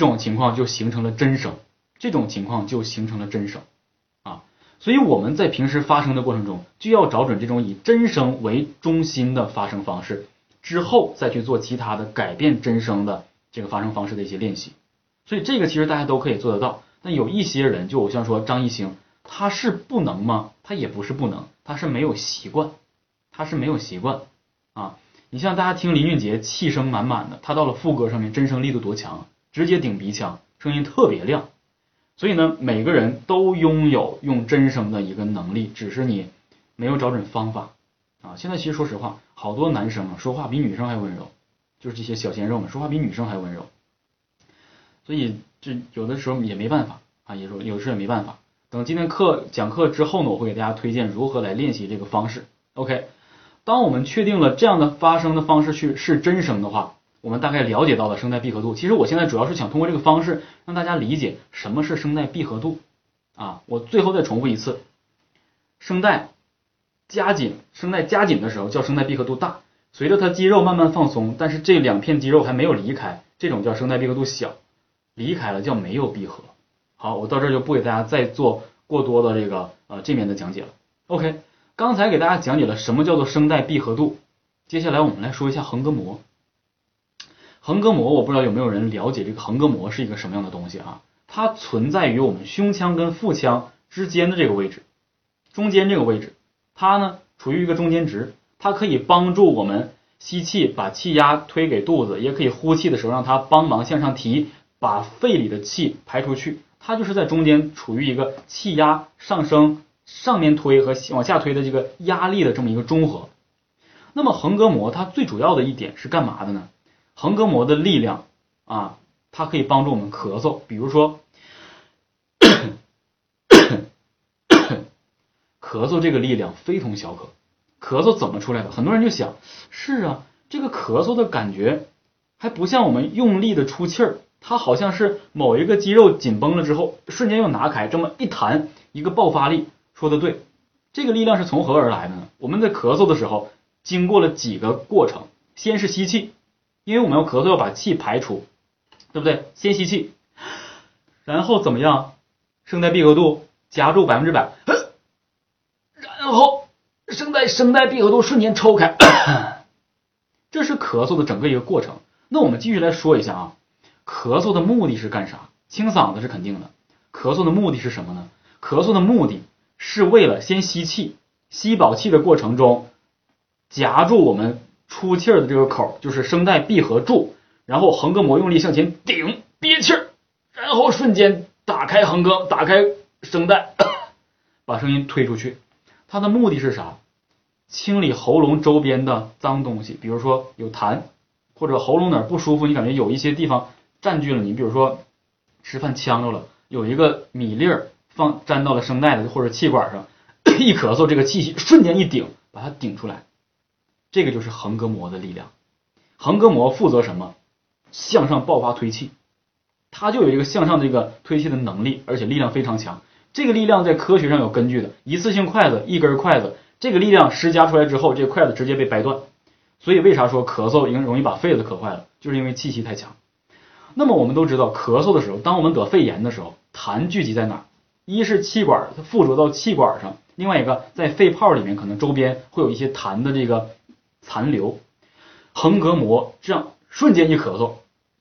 这种情况就形成了真声，这种情况就形成了真声啊。所以我们在平时发声的过程中，就要找准这种以真声为中心的发声方式，之后再去做其他的改变真声的这个发声方式的一些练习。所以这个其实大家都可以做得到。但有一些人，就我像说张艺兴，他是不能吗？他也不是不能，他是没有习惯，他是没有习惯啊。你像大家听林俊杰，气声满满的，他到了副歌上面，真声力度多强，直接顶鼻腔，声音特别亮。所以呢，每个人都拥有用真声的一个能力，只是你没有找准方法啊。现在其实说实话，好多男生啊，说话比女生还温柔，就是这些小鲜肉们说话比女生还温柔。所以这有的时候也没办法啊，也说有的时候也没办法。等今天课讲课之后呢，我会给大家推荐如何来练习这个方式。OK，当我们确定了这样的发声的方式去是真声的话。我们大概了解到了声带闭合度。其实我现在主要是想通过这个方式让大家理解什么是声带闭合度啊。我最后再重复一次，声带夹紧，声带夹紧的时候叫声带闭合度大。随着它肌肉慢慢放松，但是这两片肌肉还没有离开，这种叫声带闭合度小。离开了叫没有闭合。好，我到这就不给大家再做过多的这个呃这面的讲解了。OK，刚才给大家讲解了什么叫做声带闭合度，接下来我们来说一下横膈膜。横膈膜，我不知道有没有人了解这个横膈膜是一个什么样的东西啊？它存在于我们胸腔跟腹腔之间的这个位置，中间这个位置，它呢处于一个中间值，它可以帮助我们吸气把气压推给肚子，也可以呼气的时候让它帮忙向上提，把肺里的气排出去。它就是在中间处于一个气压上升、上面推和往下推的这个压力的这么一个中和。那么横膈膜它最主要的一点是干嘛的呢？横膈膜的力量啊，它可以帮助我们咳嗽。比如说，咳嗽这个力量非同小可。咳嗽怎么出来的？很多人就想，是啊，这个咳嗽的感觉还不像我们用力的出气儿，它好像是某一个肌肉紧绷了之后，瞬间又拿开，这么一弹，一个爆发力。说的对，这个力量是从何而来的呢？我们在咳嗽的时候，经过了几个过程，先是吸气。因为我们要咳嗽，要把气排出，对不对？先吸气，然后怎么样？声带闭合度夹住百分之百，然后声带声带闭合度瞬间抽开，这是咳嗽的整个一个过程。那我们继续来说一下啊，咳嗽的目的是干啥？清嗓子是肯定的。咳嗽的目的是什么呢？咳嗽的目的是为了先吸气，吸饱气的过程中夹住我们。出气儿的这个口就是声带闭合住，然后横膈膜用力向前顶憋气儿，然后瞬间打开横膈，打开声带，把声音推出去。它的目的是啥？清理喉咙周边的脏东西，比如说有痰，或者喉咙哪儿不舒服，你感觉有一些地方占据了你，比如说吃饭呛着了，有一个米粒儿放粘到了声带的或者气管上，一咳嗽，这个气息瞬间一顶，把它顶出来。这个就是横膈膜的力量，横膈膜负责什么？向上爆发推气，它就有一个向上的一个推气的能力，而且力量非常强。这个力量在科学上有根据的，一次性筷子一根筷子，这个力量施加出来之后，这筷子直接被掰断。所以为啥说咳嗽容容易把肺子咳坏了？就是因为气息太强。那么我们都知道，咳嗽的时候，当我们得肺炎的时候，痰聚集在哪儿？一是气管，它附着到气管上；另外一个在肺泡里面，可能周边会有一些痰的这个。残留，横膈膜这样瞬间一咳嗽，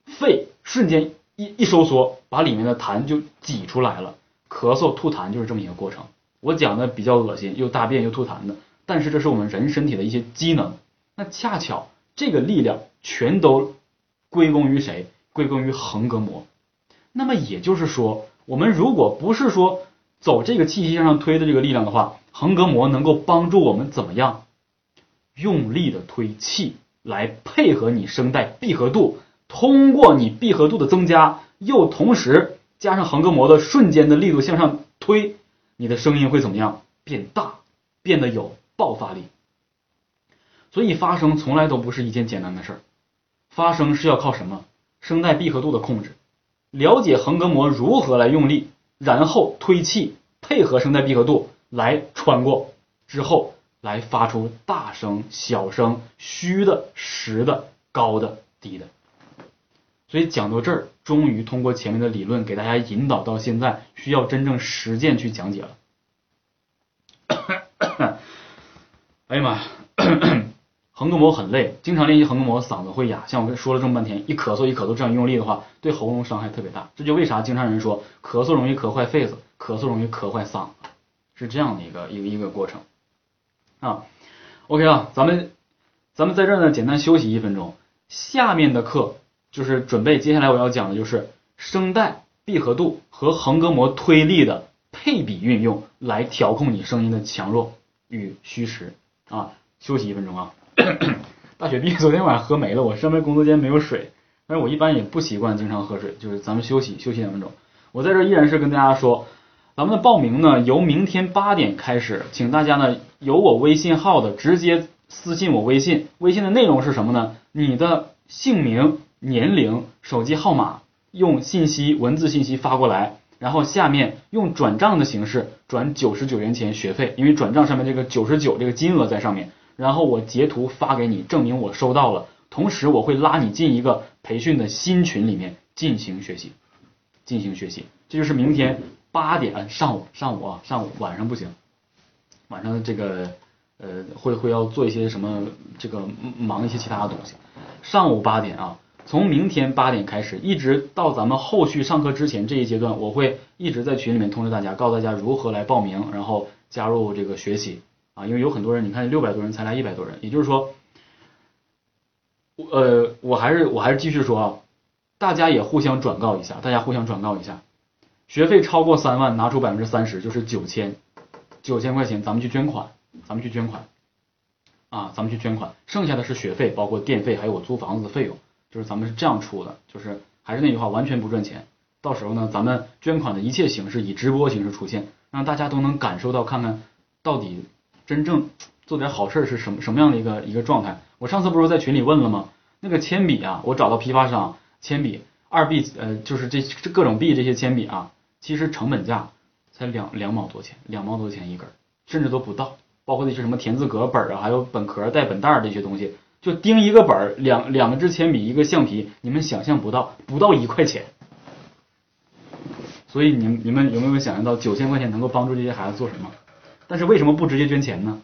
肺瞬间一一收缩，把里面的痰就挤出来了。咳嗽吐痰就是这么一个过程。我讲的比较恶心，又大便又吐痰的，但是这是我们人身体的一些机能。那恰巧这个力量全都归功于谁？归功于横膈膜。那么也就是说，我们如果不是说走这个气息向上推的这个力量的话，横膈膜能够帮助我们怎么样？用力的推气来配合你声带闭合度，通过你闭合度的增加，又同时加上横膈膜的瞬间的力度向上推，你的声音会怎么样？变大，变得有爆发力。所以发声从来都不是一件简单的事儿，发声是要靠什么？声带闭合度的控制，了解横膈膜如何来用力，然后推气，配合声带闭合度来穿过之后。来发出大声、小声、虚的、实的、高的、低的。所以讲到这儿，终于通过前面的理论给大家引导到现在，需要真正实践去讲解了。哎呀妈呀，横膈膜很累，经常练习横膈膜，嗓子会哑。像我说了这么半天，一咳嗽一咳嗽这样用力的话，对喉咙伤害特别大。这就为啥经常人说咳嗽容易咳坏肺子，咳嗽容易咳坏嗓子，是这样的一个一个一个过程啊。OK 啊，咱们咱们在这儿呢，简单休息一分钟。下面的课就是准备接下来我要讲的就是声带闭合度和横膈膜推力的配比运用，来调控你声音的强弱与虚实啊。休息一分钟啊。大雪碧昨天晚上喝没了，我上面工作间没有水，但是我一般也不习惯经常喝水，就是咱们休息休息两分钟。我在这依然是跟大家说，咱们的报名呢由明天八点开始，请大家呢有我微信号的直接私信我微信，微信的内容是什么呢？你的姓名、年龄、手机号码，用信息文字信息发过来，然后下面用转账的形式转九十九元钱学费，因为转账上面这个九十九这个金额在上面。然后我截图发给你，证明我收到了。同时我会拉你进一个培训的新群里面进行学习，进行学习。这就是明天八点上午，上午啊，上午晚上不行，晚上这个呃会会要做一些什么这个忙一些其他的东西。上午八点啊，从明天八点开始，一直到咱们后续上课之前这一阶段，我会一直在群里面通知大家，告诉大家如何来报名，然后加入这个学习。啊，因为有很多人，你看六百多人才来一百多人，也就是说，呃，我还是我还是继续说啊，大家也互相转告一下，大家互相转告一下，学费超过三万，拿出百分之三十，就是九千，九千块钱，咱们去捐款，咱们去捐款，啊，咱们去捐款，剩下的是学费，包括电费，还有我租房子的费用，就是咱们是这样出的，就是还是那句话，完全不赚钱。到时候呢，咱们捐款的一切形式以直播形式出现，让大家都能感受到，看看到底。真正做点好事是什么什么样的一个一个状态？我上次不是在群里问了吗？那个铅笔啊，我找到批发商，铅笔二 B 呃，就是这这各种 B 这些铅笔啊，其实成本价才两两毛多钱，两毛多钱一根，甚至都不到。包括那些什么田字格本啊，还有本壳带本袋这些东西，就钉一个本儿，两两支铅笔，一个橡皮，你们想象不到，不到一块钱。所以你你们有没有想象到九千块钱能够帮助这些孩子做什么？但是为什么不直接捐钱呢？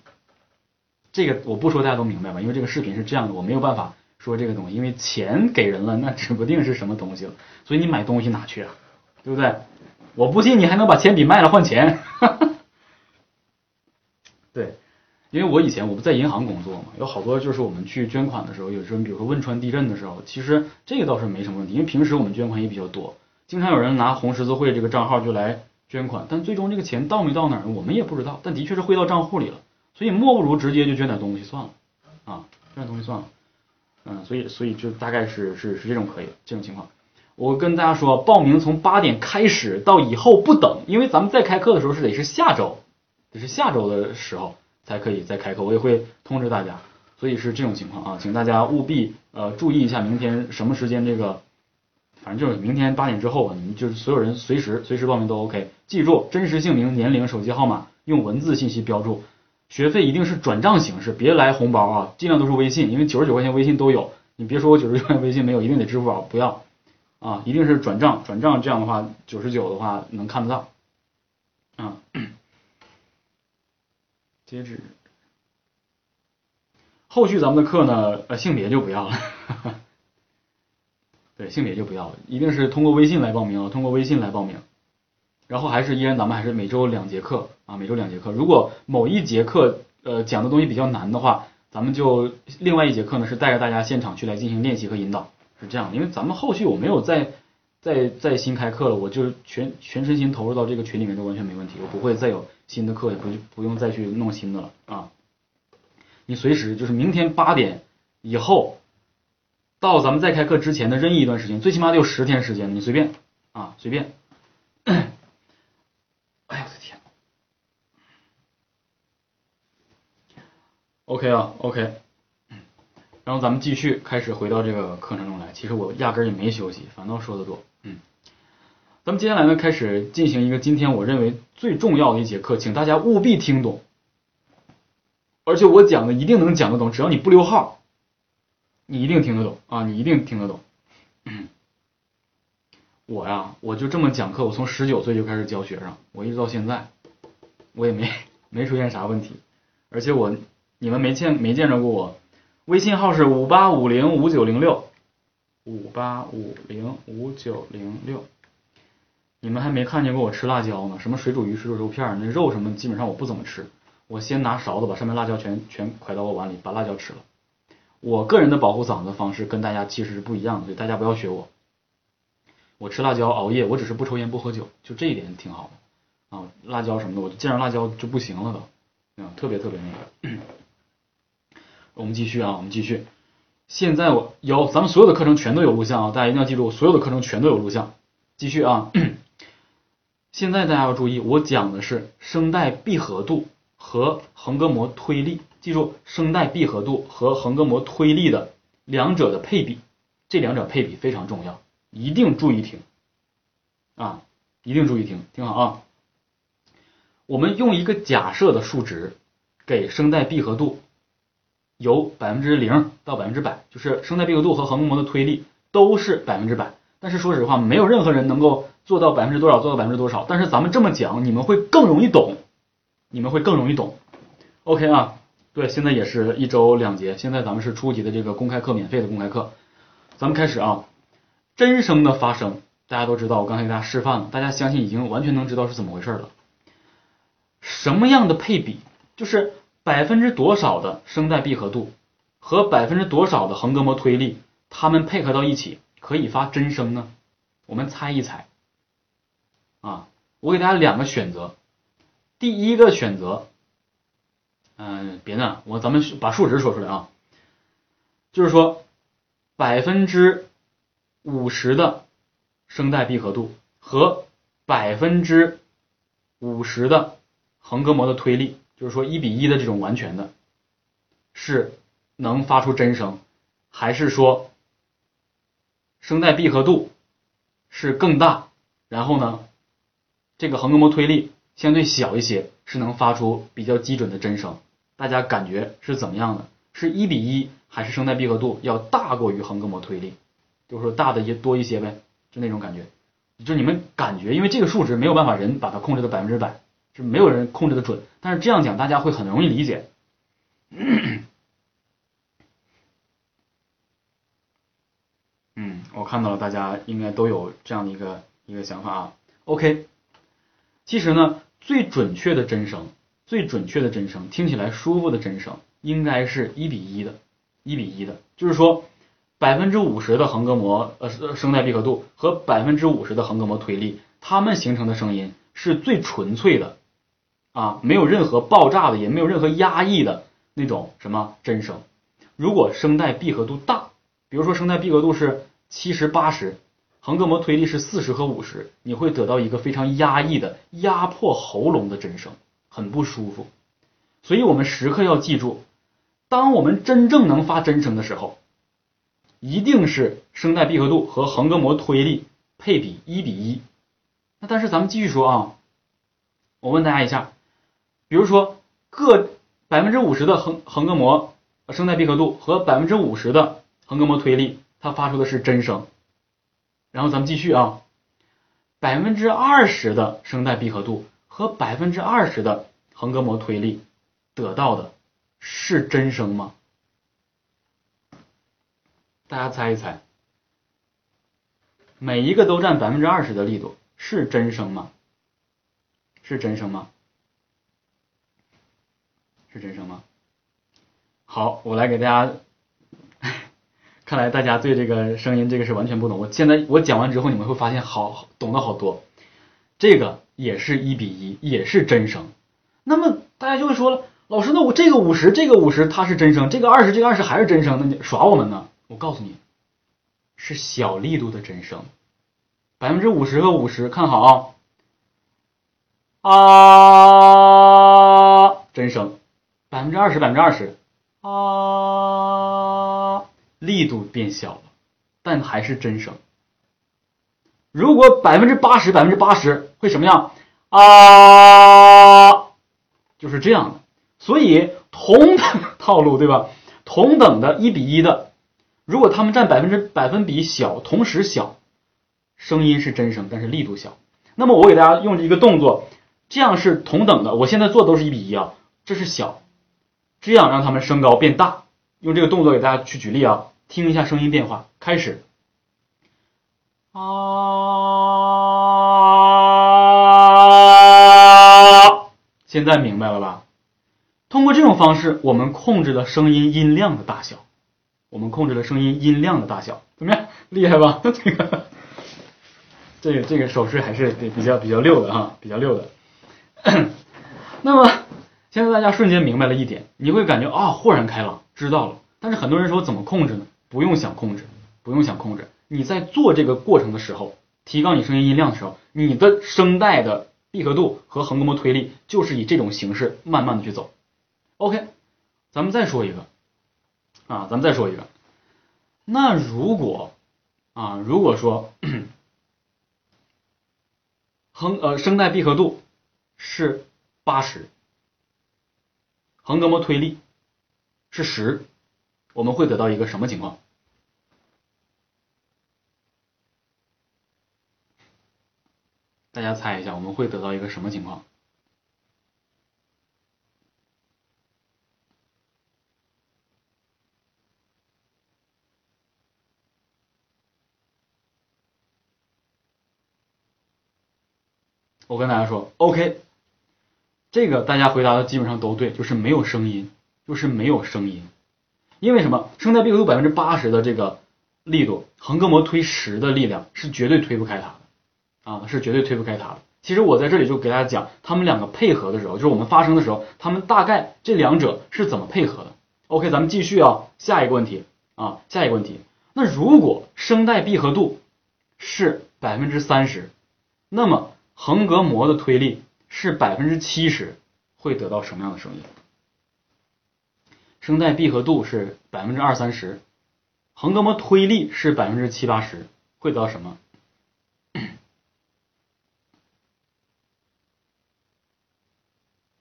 这个我不说大家都明白吧，因为这个视频是这样的，我没有办法说这个东西，因为钱给人了，那指不定是什么东西了，所以你买东西哪去啊？对不对？我不信你还能把铅笔卖了换钱。对，因为我以前我不在银行工作嘛，有好多就是我们去捐款的时候，有时候比如说汶川地震的时候，其实这个倒是没什么问题，因为平时我们捐款也比较多，经常有人拿红十字会这个账号就来。捐款，但最终这个钱到没到哪儿，我们也不知道。但的确是汇到账户里了，所以莫不如直接就捐点东西算了啊，捐点东西算了。嗯，所以所以就大概是是是这种可以这种情况。我跟大家说，报名从八点开始到以后不等，因为咱们再开课的时候是得是下周，得是下周的时候才可以再开课，我也会通知大家。所以是这种情况啊，请大家务必呃注意一下明天什么时间这个。反正就是明天八点之后啊，你们就是所有人随时随时报名都 OK。记住，真实姓名、年龄、手机号码，用文字信息标注。学费一定是转账形式，别来红包啊，尽量都是微信，因为九十九块钱微信都有。你别说我九十九块钱微信没有，一定得支付宝，不要啊，一定是转账，转账这样的话九十九的话能看得到啊。截止。后续咱们的课呢，呃，性别就不要了。对，性别就不要了，一定是通过微信来报名，通过微信来报名。然后还是依然咱们还是每周两节课啊，每周两节课。如果某一节课呃讲的东西比较难的话，咱们就另外一节课呢是带着大家现场去来进行练习和引导，是这样。因为咱们后续我没有再再再新开课了，我就全全身心投入到这个群里面都完全没问题，我不会再有新的课，也不不用再去弄新的了啊。你随时就是明天八点以后。到咱们再开课之前的任意一段时间，最起码得有十天时间，你随便啊，随便。哎呀，我的天！OK 啊，OK。然后咱们继续开始回到这个课程中来。其实我压根儿也没休息，反倒说的多。嗯，咱们接下来呢，开始进行一个今天我认为最重要的一节课，请大家务必听懂，而且我讲的一定能讲得懂，只要你不溜号。你一定听得懂啊！你一定听得懂。我呀，我就这么讲课，我从十九岁就开始教学生，我一直到现在，我也没没出现啥问题，而且我你们没见没见着过我，微信号是五八五零五九零六，五八五零五九零六，你们还没看见过我吃辣椒呢，什么水煮鱼、水煮肉片，那肉什么基本上我不怎么吃，我先拿勺子把上面辣椒全全㧟到我碗里，把辣椒吃了。我个人的保护嗓子方式跟大家其实是不一样的，所以大家不要学我。我吃辣椒熬夜，我只是不抽烟不喝酒，就这一点挺好的啊。辣椒什么的，我见着辣椒就不行了都，啊，特别特别那个。我们继续啊，我们继续。现在我有咱们所有的课程全都有录像啊，大家一定要记住，所有的课程全都有录像。继续啊，现在大家要注意，我讲的是声带闭合度和横膈膜推力，记住声带闭合度和横膈膜推力的两者的配比，这两者配比非常重要。一定注意听啊！一定注意听，听好啊！我们用一个假设的数值给声带闭合度，由百分之零到百分之百，就是声带闭合度和横膜的推力都是百分之百。但是说实话，没有任何人能够做到百分之多少，做到百分之多少。但是咱们这么讲，你们会更容易懂，你们会更容易懂。OK 啊，对，现在也是一周两节，现在咱们是初级的这个公开课，免费的公开课，咱们开始啊。真声的发声，大家都知道，我刚才给大家示范了，大家相信已经完全能知道是怎么回事了。什么样的配比，就是百分之多少的声带闭合度和百分之多少的横膈膜推力，它们配合到一起可以发真声呢？我们猜一猜。啊，我给大家两个选择，第一个选择，嗯，别的，我咱们把数值说出来啊，就是说百分之。五十的声带闭合度和百分之五十的横膈膜的推力，就是说一比一的这种完全的，是能发出真声，还是说声带闭合度是更大，然后呢，这个横膈膜推力相对小一些，是能发出比较基准的真声？大家感觉是怎么样的？是一比一，还是声带闭合度要大过于横膈膜推力？就是说大的也多一些呗，就那种感觉，就你们感觉，因为这个数值没有办法人把它控制的百分之百，是没有人控制的准。但是这样讲大家会很容易理解。嗯，我看到了，大家应该都有这样的一个一个想法啊。OK，其实呢，最准确的真声，最准确的真声，听起来舒服的真声，应该是一比一的，一比一的，就是说。百分之五十的横膈膜呃声带闭合度和百分之五十的横膈膜推力，它们形成的声音是最纯粹的啊，没有任何爆炸的，也没有任何压抑的那种什么真声。如果声带闭合度大，比如说声带闭合度是七十八十，横膈膜推力是四十和五十，你会得到一个非常压抑的压迫喉咙的真声，很不舒服。所以我们时刻要记住，当我们真正能发真声的时候。一定是声带闭合度和横膈膜推力配比一比一。那但是咱们继续说啊，我问大家一下，比如说各百分之五十的横横膈膜声带闭合度和百分之五十的横膈膜推力，它发出的是真声。然后咱们继续啊，百分之二十的声带闭合度和百分之二十的横膈膜推力得到的是真声吗？大家猜一猜，每一个都占百分之二十的力度，是真声吗？是真声吗？是真声吗？好，我来给大家，看来大家对这个声音这个是完全不懂。我现在我讲完之后，你们会发现好懂得好多。这个也是一比一，也是真声。那么大家就会说了，老师，那我这个五十，这个五十它是真声，这个二十，这个二十还是真声，那你耍我们呢？我告诉你，是小力度的真声，百分之五十和五十，看好啊啊，真声，百分之二十，百分之二十，啊，力度变小了，但还是真声。如果百分之八十，百分之八十会什么样？啊，就是这样的。所以同等套路，对吧？同等的一比一的。如果他们占百分之百分比小，同时小，声音是真声，但是力度小。那么我给大家用一个动作，这样是同等的。我现在做都是一比一啊，这是小，这样让它们升高变大。用这个动作给大家去举例啊，听一下声音变化。开始，啊，现在明白了吧？通过这种方式，我们控制了声音音量的大小。我们控制了声音音量的大小，怎么样？厉害吧？这个，这个这个手势还是比较比较溜的哈，比较溜的。那么现在大家瞬间明白了一点，你会感觉啊，豁然开朗，知道了。但是很多人说怎么控制呢？不用想控制，不用想控制。你在做这个过程的时候，提高你声音音量的时候，你的声带的闭合度和横膈膜推力就是以这种形式慢慢的去走。OK，咱们再说一个。啊，咱们再说一个，那如果啊，如果说 横呃声带闭合度是八十，横膈膜推力是十，我们会得到一个什么情况？大家猜一下，我们会得到一个什么情况？我跟大家说，OK，这个大家回答的基本上都对，就是没有声音，就是没有声音。因为什么？声带闭合度百分之八十的这个力度，横膈膜推十的力量是绝对推不开它的，啊，是绝对推不开它的。其实我在这里就给大家讲，他们两个配合的时候，就是我们发声的时候，他们大概这两者是怎么配合的。OK，咱们继续啊，下一个问题啊，下一个问题。那如果声带闭合度是百分之三十，那么横膈膜的推力是百分之七十，会得到什么样的声音？声带闭合度是百分之二三十，横膈膜推力是百分之七八十，会得到什么？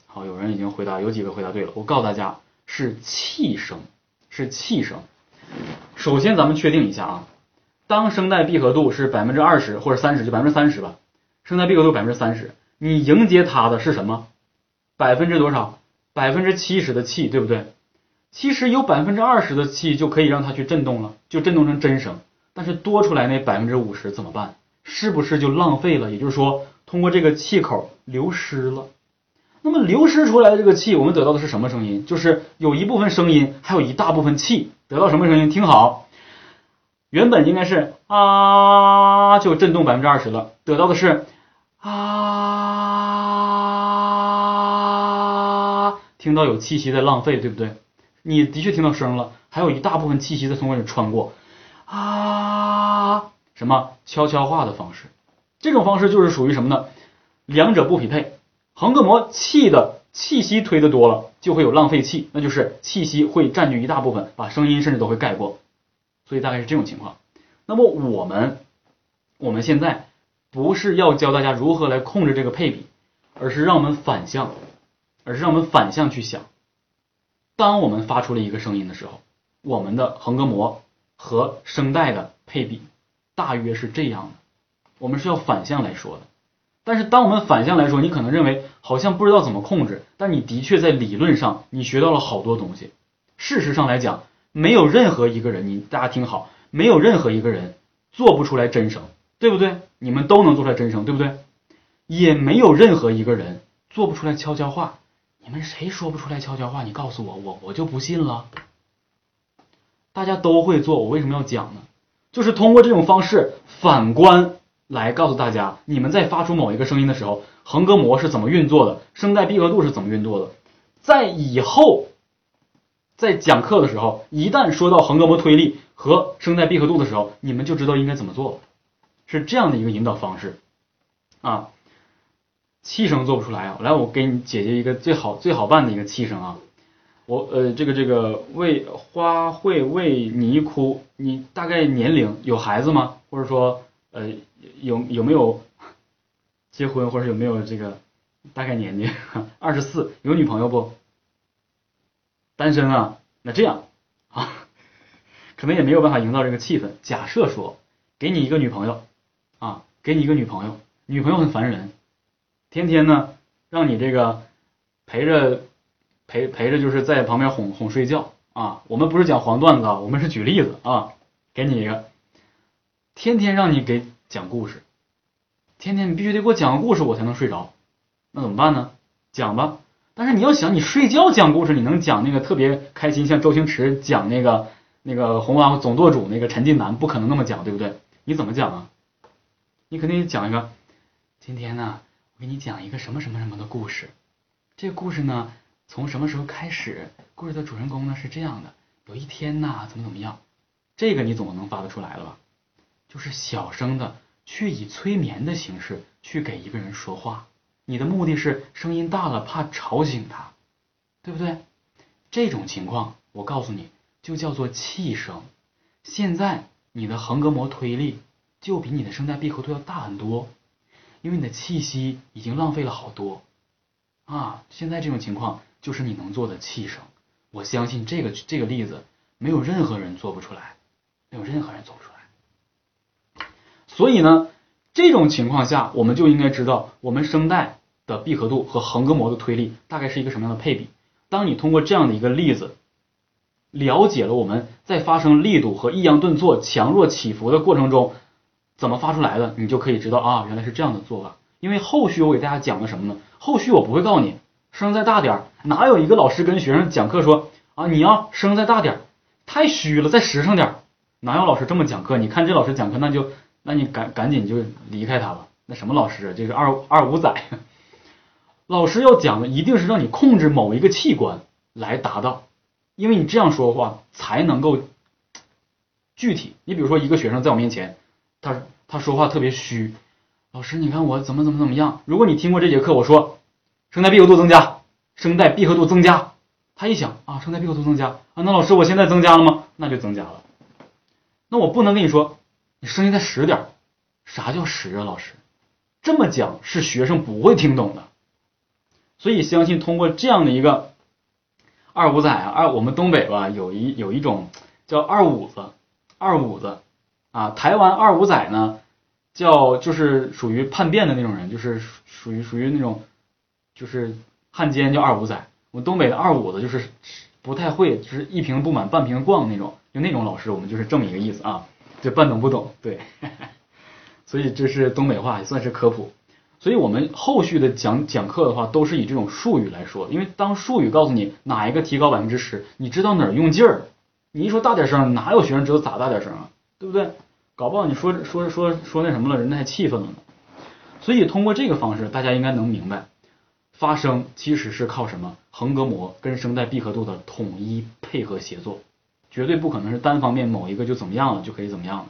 好，有人已经回答，有几个回答对了。我告诉大家，是气声，是气声。首先，咱们确定一下啊，当声带闭合度是百分之二十或者三十，就百分之三十吧。声带闭合度百分之三十，你迎接它的是什么？百分之多少？百分之七十的气，对不对？其实有百分之二十的气就可以让它去震动了，就震动成真声。但是多出来那百分之五十怎么办？是不是就浪费了？也就是说，通过这个气口流失了。那么流失出来的这个气，我们得到的是什么声音？就是有一部分声音，还有一大部分气，得到什么声音？听好，原本应该是啊，就震动百分之二十了，得到的是。啊，听到有气息在浪费，对不对？你的确听到声了，还有一大部分气息在从外面穿过。啊，什么悄悄话的方式？这种方式就是属于什么呢？两者不匹配。横膈膜气的气息推的多了，就会有浪费气，那就是气息会占据一大部分，把声音甚至都会盖过。所以大概是这种情况。那么我们我们现在。不是要教大家如何来控制这个配比，而是让我们反向，而是让我们反向去想。当我们发出了一个声音的时候，我们的横膈膜和声带的配比大约是这样的。我们是要反向来说的。但是当我们反向来说，你可能认为好像不知道怎么控制，但你的确在理论上你学到了好多东西。事实上来讲，没有任何一个人，你大家听好，没有任何一个人做不出来真声。对不对？你们都能做出来真声，对不对？也没有任何一个人做不出来悄悄话。你们谁说不出来悄悄话？你告诉我，我我就不信了。大家都会做，我为什么要讲呢？就是通过这种方式反观来告诉大家，你们在发出某一个声音的时候，横膈膜是怎么运作的，声带闭合度是怎么运作的。在以后在讲课的时候，一旦说到横膈膜推力和声带闭合度的时候，你们就知道应该怎么做了。是这样的一个引导方式啊，气声做不出来啊，来我给你解决一个最好最好办的一个气声啊，我呃这个这个为花卉为你哭，你大概年龄有孩子吗？或者说呃有有没有结婚或者有没有这个大概年纪？二十四有女朋友不？单身啊？那这样啊，可能也没有办法营造这个气氛。假设说给你一个女朋友。啊，给你一个女朋友，女朋友很烦人，天天呢让你这个陪着陪陪着，就是在旁边哄哄睡觉啊。我们不是讲黄段子啊，我们是举例子啊，给你一个，天天让你给讲故事，天天你必须得给我讲个故事，我才能睡着。那怎么办呢？讲吧。但是你要想，你睡觉讲故事，你能讲那个特别开心，像周星驰讲那个那个红娃总舵主那个陈近南，不可能那么讲，对不对？你怎么讲啊？你肯定讲一个，今天呢，我给你讲一个什么什么什么的故事。这个故事呢，从什么时候开始？故事的主人公呢是这样的：有一天呐，怎么怎么样？这个你总能发得出来了吧？就是小声的去以催眠的形式去给一个人说话。你的目的是声音大了怕吵醒他，对不对？这种情况我告诉你就叫做气声。现在你的横膈膜推力就比你的声带闭合度要大很多，因为你的气息已经浪费了好多啊。现在这种情况就是你能做的气声。我相信这个这个例子没有任何人做不出来，没有任何人做不出来。所以呢。这种情况下，我们就应该知道我们声带的闭合度和横膈膜的推力大概是一个什么样的配比。当你通过这样的一个例子，了解了我们在发声力度和抑扬顿挫、强弱起伏的过程中怎么发出来的，你就可以知道啊，原来是这样的做法。因为后续我给大家讲的什么呢？后续我不会告诉你声再大点儿，哪有一个老师跟学生讲课说啊，你要声再大点儿，太虚了，再实诚点儿，哪有老师这么讲课？你看这老师讲课那就。那你赶赶紧就离开他吧。那什么老师啊？这个二二五仔，老师要讲的一定是让你控制某一个器官来达到，因为你这样说话才能够具体。你比如说一个学生在我面前，他他说话特别虚，老师你看我怎么怎么怎么样？如果你听过这节课，我说声带闭合度增加，声带闭合度增加，他一想啊，声带闭合度增加啊，那老师我现在增加了吗？那就增加了。那我不能跟你说。你声音再实点啥叫实啊？老师这么讲是学生不会听懂的，所以相信通过这样的一个二五仔啊，二我们东北吧有一有一种叫二五子，二五子啊，台湾二五仔呢叫就是属于叛变的那种人，就是属于属于那种就是汉奸叫二五仔，我们东北的二五子就是不太会，就是一瓶不满半瓶逛那种，就那种老师，我们就是这么一个意思啊。就半懂不懂，对，所以这是东北话，也算是科普。所以我们后续的讲讲课的话，都是以这种术语来说，因为当术语告诉你哪一个提高百分之十，你知道哪儿用劲儿。你一说大点声，哪有学生知道咋大点声啊？对不对？搞不好你说说说说那什么了，人家还气愤了呢。所以通过这个方式，大家应该能明白，发声其实是靠什么？横膈膜跟声带闭合度的统一配合协作。绝对不可能是单方面某一个就怎么样了就可以怎么样了。